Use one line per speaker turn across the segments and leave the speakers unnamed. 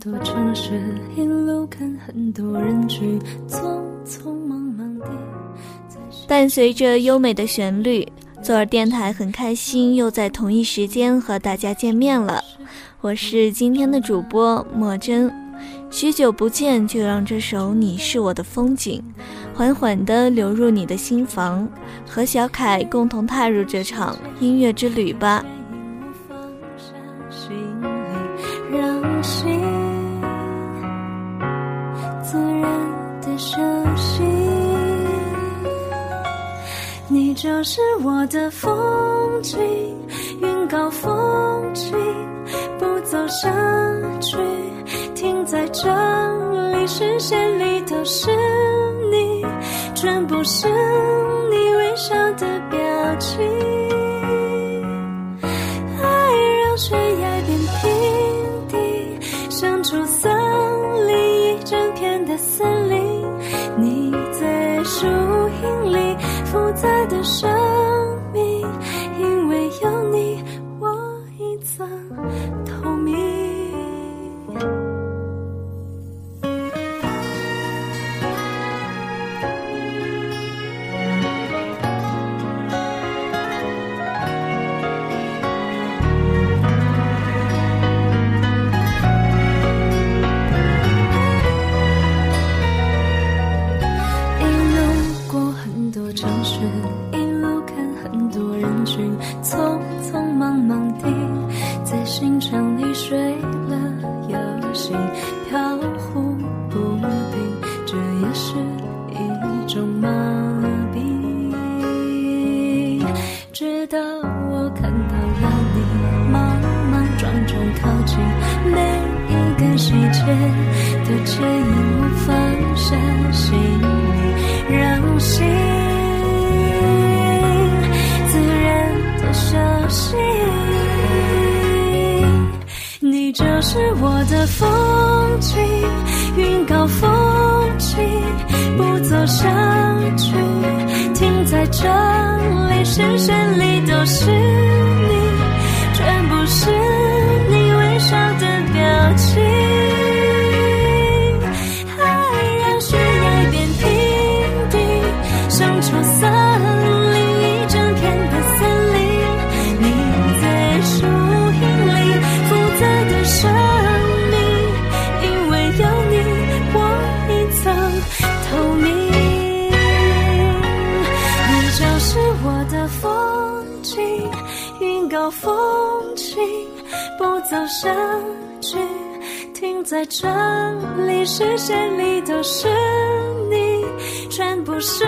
多城市，一路看很多人去，匆匆忙忙地。
伴随着优美的旋律，左耳电台很开心又在同一时间和大家见面了。我是今天的主播莫真，许久不见，就让这首《你是我的风景》缓缓地流入你的心房，和小凯共同踏入这场音乐之旅吧。
是我的风景，云高风轻，不走下去，停在这里，视线里都是你，全部是你微笑的表情。爱让悬崖变平地，像出森林一整片的森林。你在树荫里复杂的生都牵引我放下行李，让心自然的休息。你就是我的风这里，视线里都是你，全部是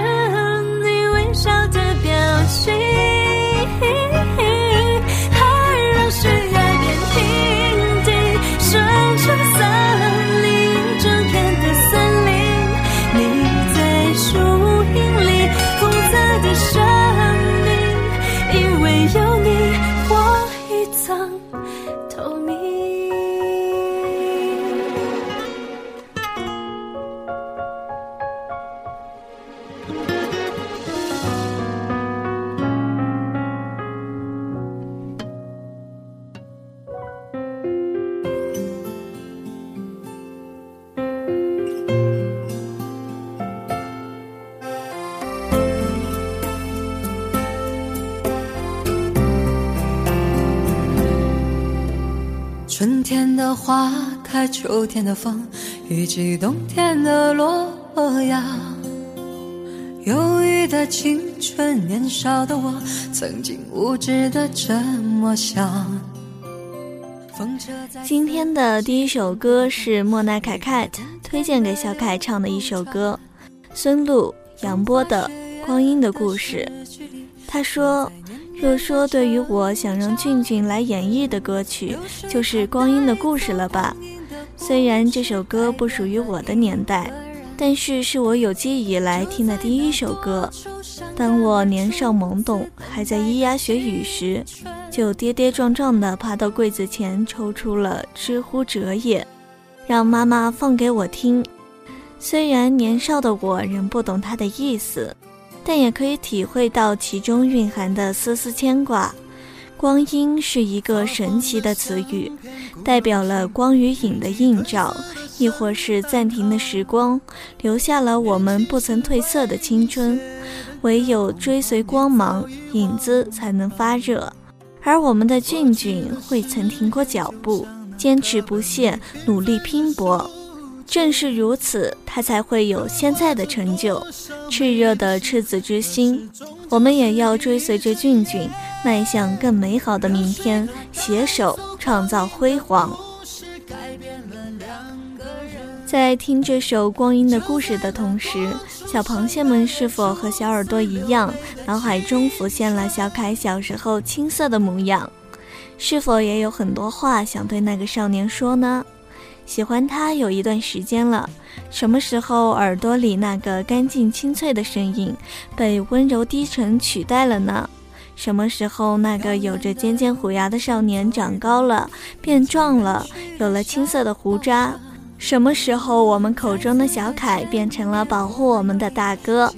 春天的花开，秋天的风，以及冬天的落叶。忧郁的青春，年少的我，曾经无知的这么想。风车在
今天的第一首歌是莫奈凯凯推荐给小凯唱的一首歌，孙露、杨波的《光阴的故事》。他说：“若说对于我想让俊俊来演绎的歌曲，就是《光阴的故事》了吧？虽然这首歌不属于我的年代，但是是我有记忆以来听的第一首歌。当我年少懵懂，还在咿呀学语时，就跌跌撞撞地爬到柜子前，抽出了《知乎者也》，让妈妈放给我听。虽然年少的我仍不懂它的意思。”但也可以体会到其中蕴含的丝丝牵挂。光阴是一个神奇的词语，代表了光与影的映照，亦或是暂停的时光，留下了我们不曾褪色的青春。唯有追随光芒，影子才能发热。而我们的俊俊，未曾停过脚步，坚持不懈，努力拼搏。正是如此，他才会有现在的成就。炽热的赤子之心，我们也要追随着俊俊。迈向更美好的明天，携手创造辉煌。在听这首《光阴的故事》的同时，小螃蟹们是否和小耳朵一样，脑海中浮现了小凯小时候青涩的模样？是否也有很多话想对那个少年说呢？喜欢他有一段时间了，什么时候耳朵里那个干净清脆的声音被温柔低沉取代了呢？什么时候，那个有着尖尖虎牙的少年长高了，变壮了，有了青涩的胡渣？什么时候，我们口中的小凯变成了保护我们的大哥？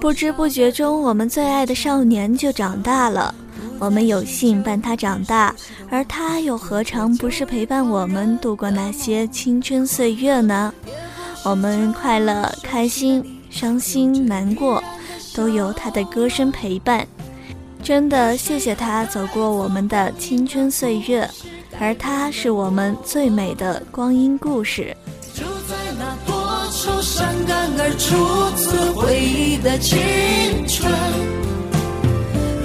不知不觉中，我们最爱的少年就长大了。我们有幸伴他长大，而他又何尝不是陪伴我们度过那些青春岁月呢？我们快乐、开心、伤心、难过，都有他的歌声陪伴。真的谢谢他走过我们的青春岁月，而他是我们最美的光阴故事。
就在那多愁善感而初次回忆的青春，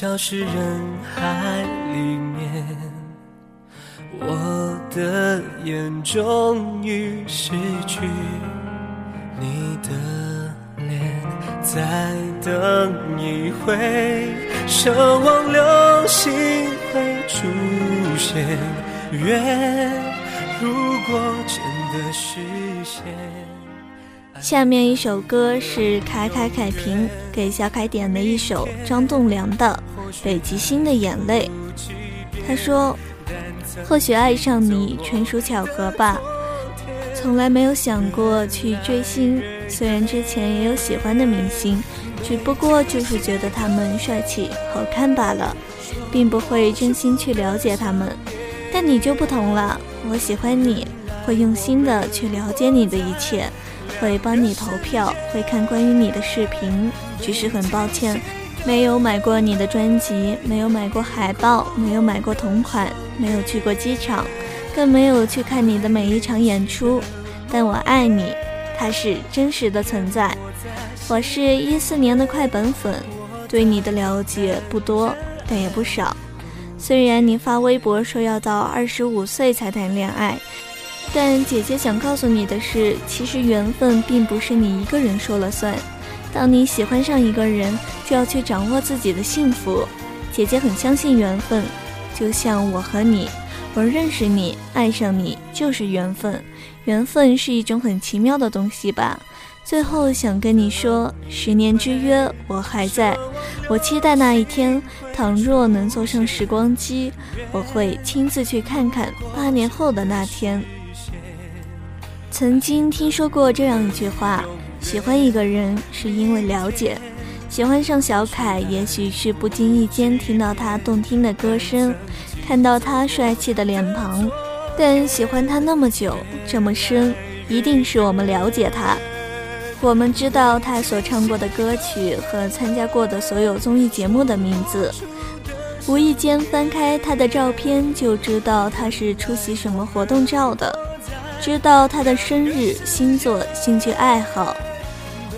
消失人海里面，我的眼终于失去你的脸，再等一回，奢望流星会出现，愿如果真的实现。
下面一首歌是凯凯凯平给小凯点的一首张栋梁的《北极星的眼泪》。他说：“或许爱上你纯属巧合吧，从来没有想过去追星。虽然之前也有喜欢的明星，只不过就是觉得他们帅气好看罢了，并不会真心去了解他们。但你就不同了，我喜欢你，会用心的去了解你的一切。”会帮你投票，会看关于你的视频，只是很抱歉，没有买过你的专辑，没有买过海报，没有买过同款，没有去过机场，更没有去看你的每一场演出。但我爱你，它是真实的存在。我是一四年的快本粉，对你的了解不多，但也不少。虽然你发微博说要到二十五岁才谈恋爱。但姐姐想告诉你的是，其实缘分并不是你一个人说了算。当你喜欢上一个人，就要去掌握自己的幸福。姐姐很相信缘分，就像我和你，我认识你，爱上你就是缘分。缘分是一种很奇妙的东西吧。最后想跟你说，十年之约我还在，我期待那一天。倘若能坐上时光机，我会亲自去看看八年后的那天。曾经听说过这样一句话：喜欢一个人是因为了解。喜欢上小凯，也许是不经意间听到他动听的歌声，看到他帅气的脸庞。但喜欢他那么久，这么深，一定是我们了解他。我们知道他所唱过的歌曲和参加过的所有综艺节目的名字。无意间翻开他的照片，就知道他是出席什么活动照的。知道他的生日、星座、兴趣爱好，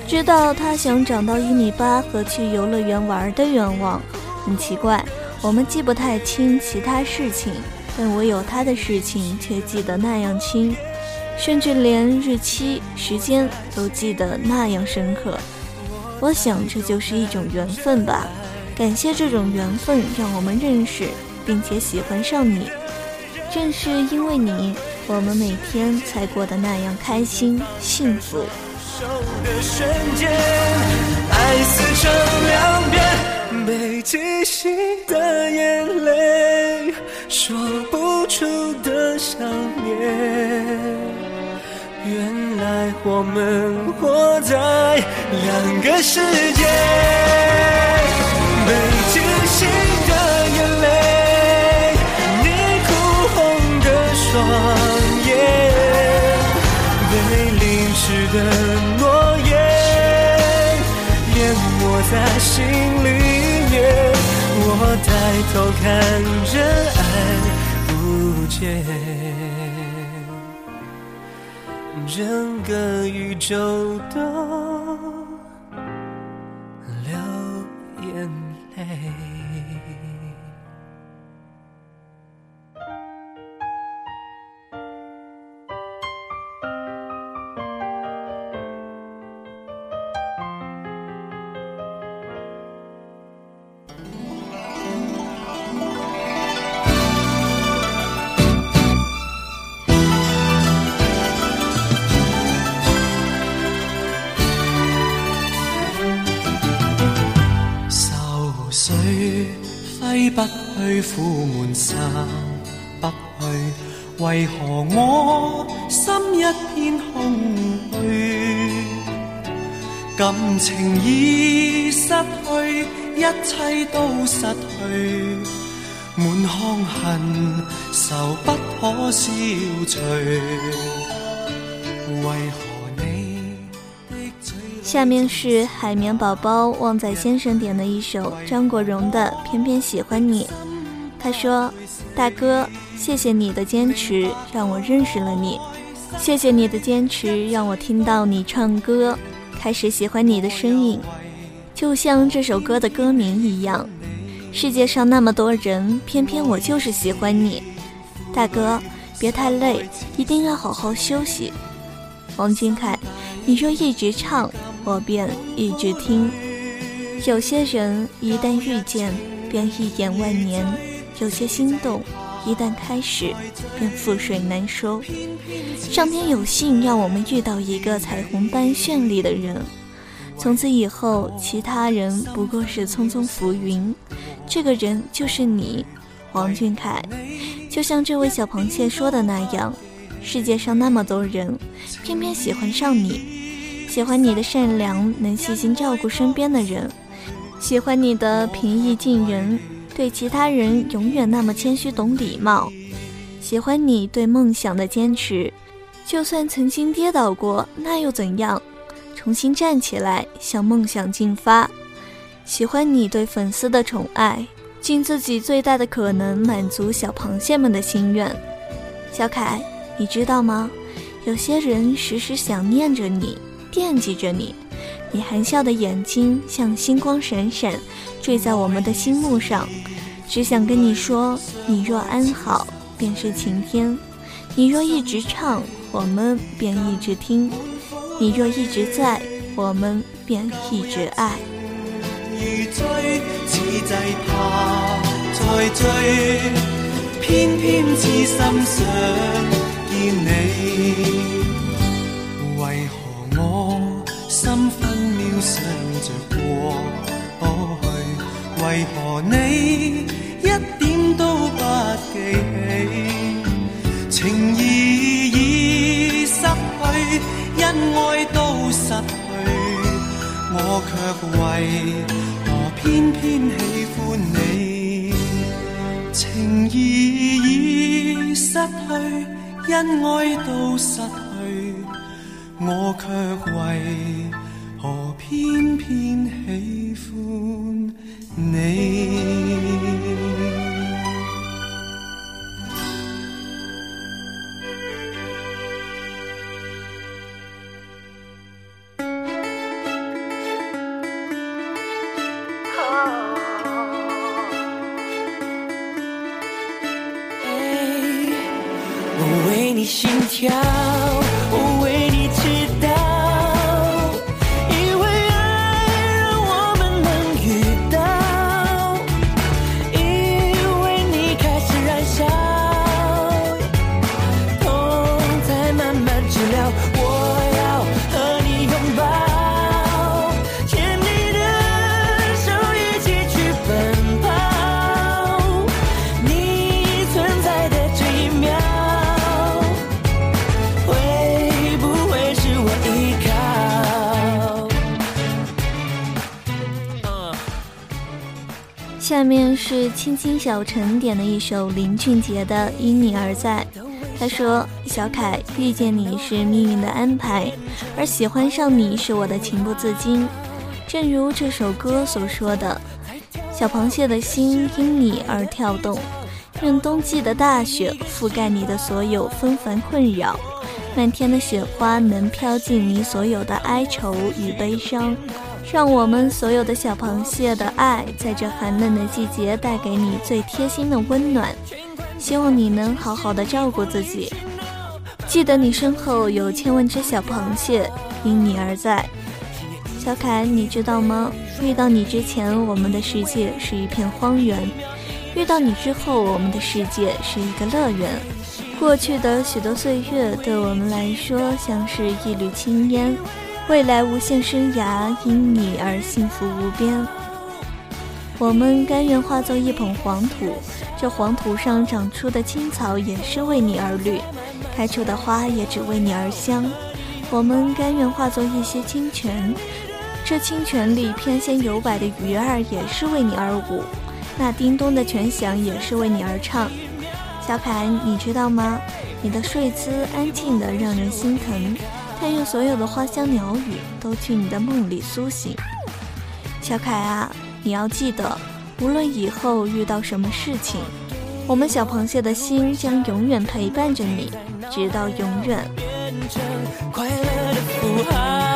知道他想长到一米八和去游乐园玩的愿望。很奇怪，我们记不太清其他事情，但唯有他的事情却记得那样清，甚至连日期、时间都记得那样深刻。我想这就是一种缘分吧。感谢这种缘分，让我们认识，并且喜欢上你。正是因为你，我们每天才过得那样开心幸福。
的瞬间，爱撕成两边，被记醒的眼泪，说不出的想念。原来我们活在两个世界。的诺言，淹没在心里面。我抬头看着爱不见，整个宇宙都。流眼泪去苦闷散不去，为何我心一片空虚？感情已失去，一切都失去，满腔恨愁不可消除。为何？
下面是海绵宝宝旺仔先生点的一首张国荣的《偏偏喜欢你》。他说：“大哥，谢谢你的坚持，让我认识了你；谢谢你的坚持，让我听到你唱歌，开始喜欢你的声音。就像这首歌的歌名一样，世界上那么多人，偏偏我就是喜欢你。大哥，别太累，一定要好好休息。”王俊凯，你若一直唱。我便一直听。有些人一旦遇见，便一眼万年；有些心动，一旦开始，便覆水难收。上天有幸让我们遇到一个彩虹般绚丽的人，从此以后，其他人不过是匆匆浮云。这个人就是你，王俊凯。就像这位小螃蟹说的那样，世界上那么多人，偏偏喜欢上你。喜欢你的善良，能细心照顾身边的人；喜欢你的平易近人，对其他人永远那么谦虚懂礼貌；喜欢你对梦想的坚持，就算曾经跌倒过，那又怎样？重新站起来，向梦想进发；喜欢你对粉丝的宠爱，尽自己最大的可能满足小螃蟹们的心愿。小凯，你知道吗？有些人时时想念着你。惦记着你，你含笑的眼睛像星光闪闪，坠在我们的心目上。只想跟你说，你若安好，便是晴天；你若一直唱，我们便一直听；你若一直在，我们便一直爱。再追，偏偏痴心想见你。心分秒想着过为何你一点都不记起？情义已失去，恩爱都失去，我却为何偏偏喜欢你？情义已失去，恩爱都失去，我却为。何偏偏喜欢你？下面是青青小陈点的一首林俊杰的《因你而在》。他说：“小凯遇见你是命运的安排，而喜欢上你是我的情不自禁。正如这首歌所说的，小螃蟹的心因你而跳动。任冬季的大雪覆盖你的所有纷繁困扰，漫天的雪花能飘进你所有的哀愁与悲伤。让我们所有的小螃蟹的爱，在这寒冷的季节带给你最贴心的温暖。”希望你能好好的照顾自己，记得你身后有千万只小螃蟹因你而在。小凯，你知道吗？遇到你之前，我们的世界是一片荒原；遇到你之后，我们的世界是一个乐园。过去的许多岁月对我们来说像是一缕青烟，未来无限生涯因你而幸福无边。我们甘愿化作一捧黄土。这黄土上长出的青草也是为你而绿，开出的花也只为你而香。我们甘愿化作一些清泉，这清泉里翩跹游摆的鱼儿也是为你而舞，那叮咚的泉响也是为你而唱。小凯，你知道吗？你的睡姿安静的让人心疼，但愿所有的花香鸟语都去你的梦里苏醒。小凯啊，你要记得。无论以后遇到什么事情，我们小螃蟹的心将永远陪伴着你，直到永远。
快乐的不安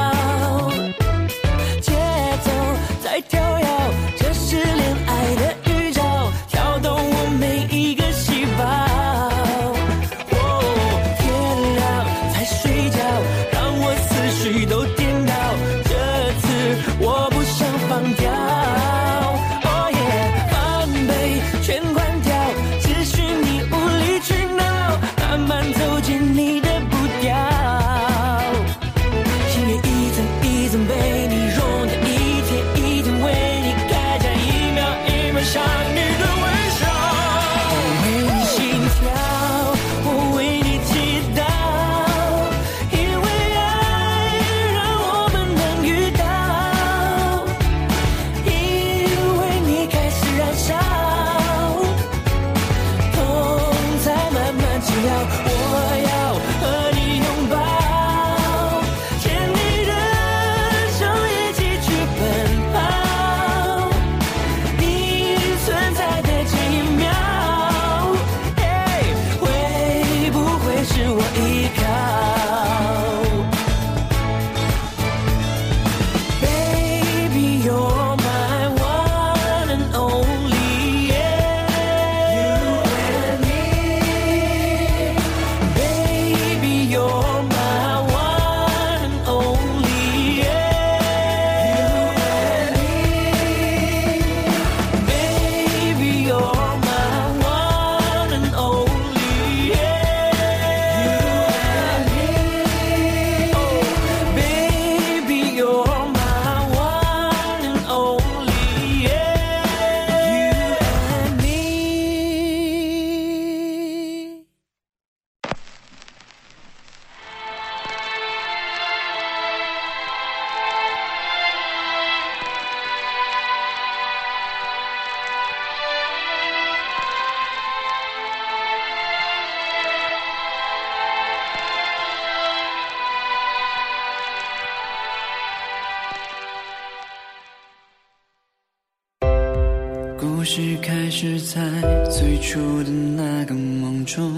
是在最初的那个梦中，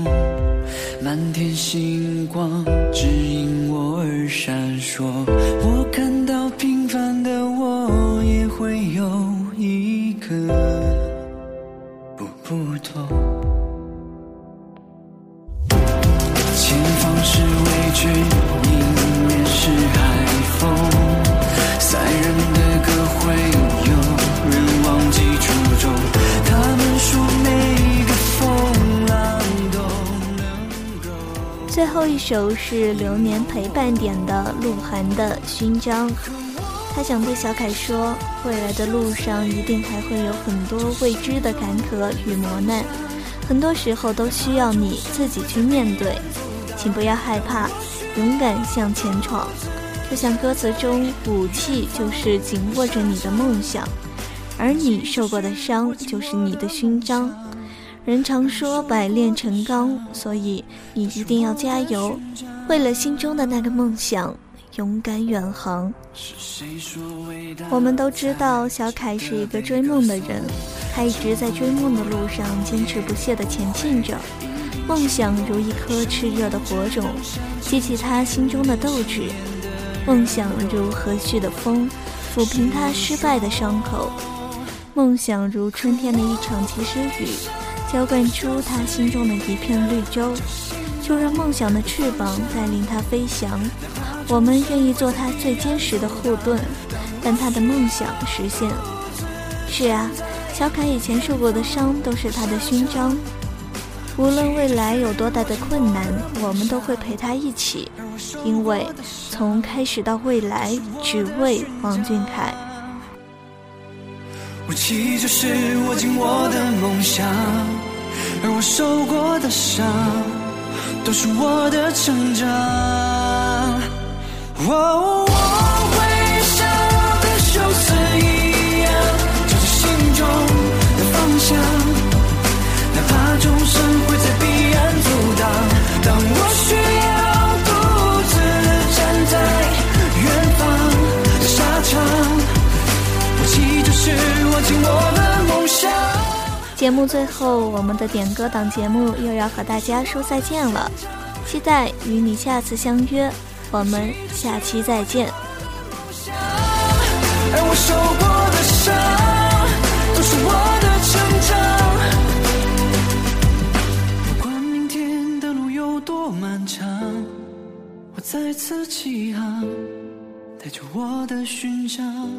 满天星光指引我而闪烁。我看到平凡的我，也会有一个不不同。前方是未知，
最后一首是流年陪伴点的鹿晗的勋章，他想对小凯说：未来的路上一定还会有很多未知的坎坷与磨难，很多时候都需要你自己去面对，请不要害怕，勇敢向前闯。就像歌词中，武器就是紧握着你的梦想。而你受过的伤就是你的勋章。人常说百炼成钢，所以你一定要加油，为了心中的那个梦想，勇敢远航。我们都知道小凯是一个追梦的人，他一直在追梦的路上坚持不懈地前进着。梦想如一颗炽热的火种，激起他心中的斗志；梦想如和煦的风，抚平他失败的伤口；梦想如春天的一场及时雨。浇灌出他心中的一片绿洲，就让梦想的翅膀带领他飞翔。我们愿意做他最坚实的后盾，但他的梦想实现。是啊，小凯以前受过的伤都是他的勋章。无论未来有多大的困难，我们都会陪他一起，因为从开始到未来，只为王俊凯。
武器就是握紧我的梦想，而我受过的伤，都是我的成长。我会像我的休斯一样，朝着心中的方向，哪怕众生会在彼岸阻挡，当
节目最后，我们的点歌档节目又要和大家说再见了，期待与你下次相约，我们下期再见。
再次起航，带着我的勋章。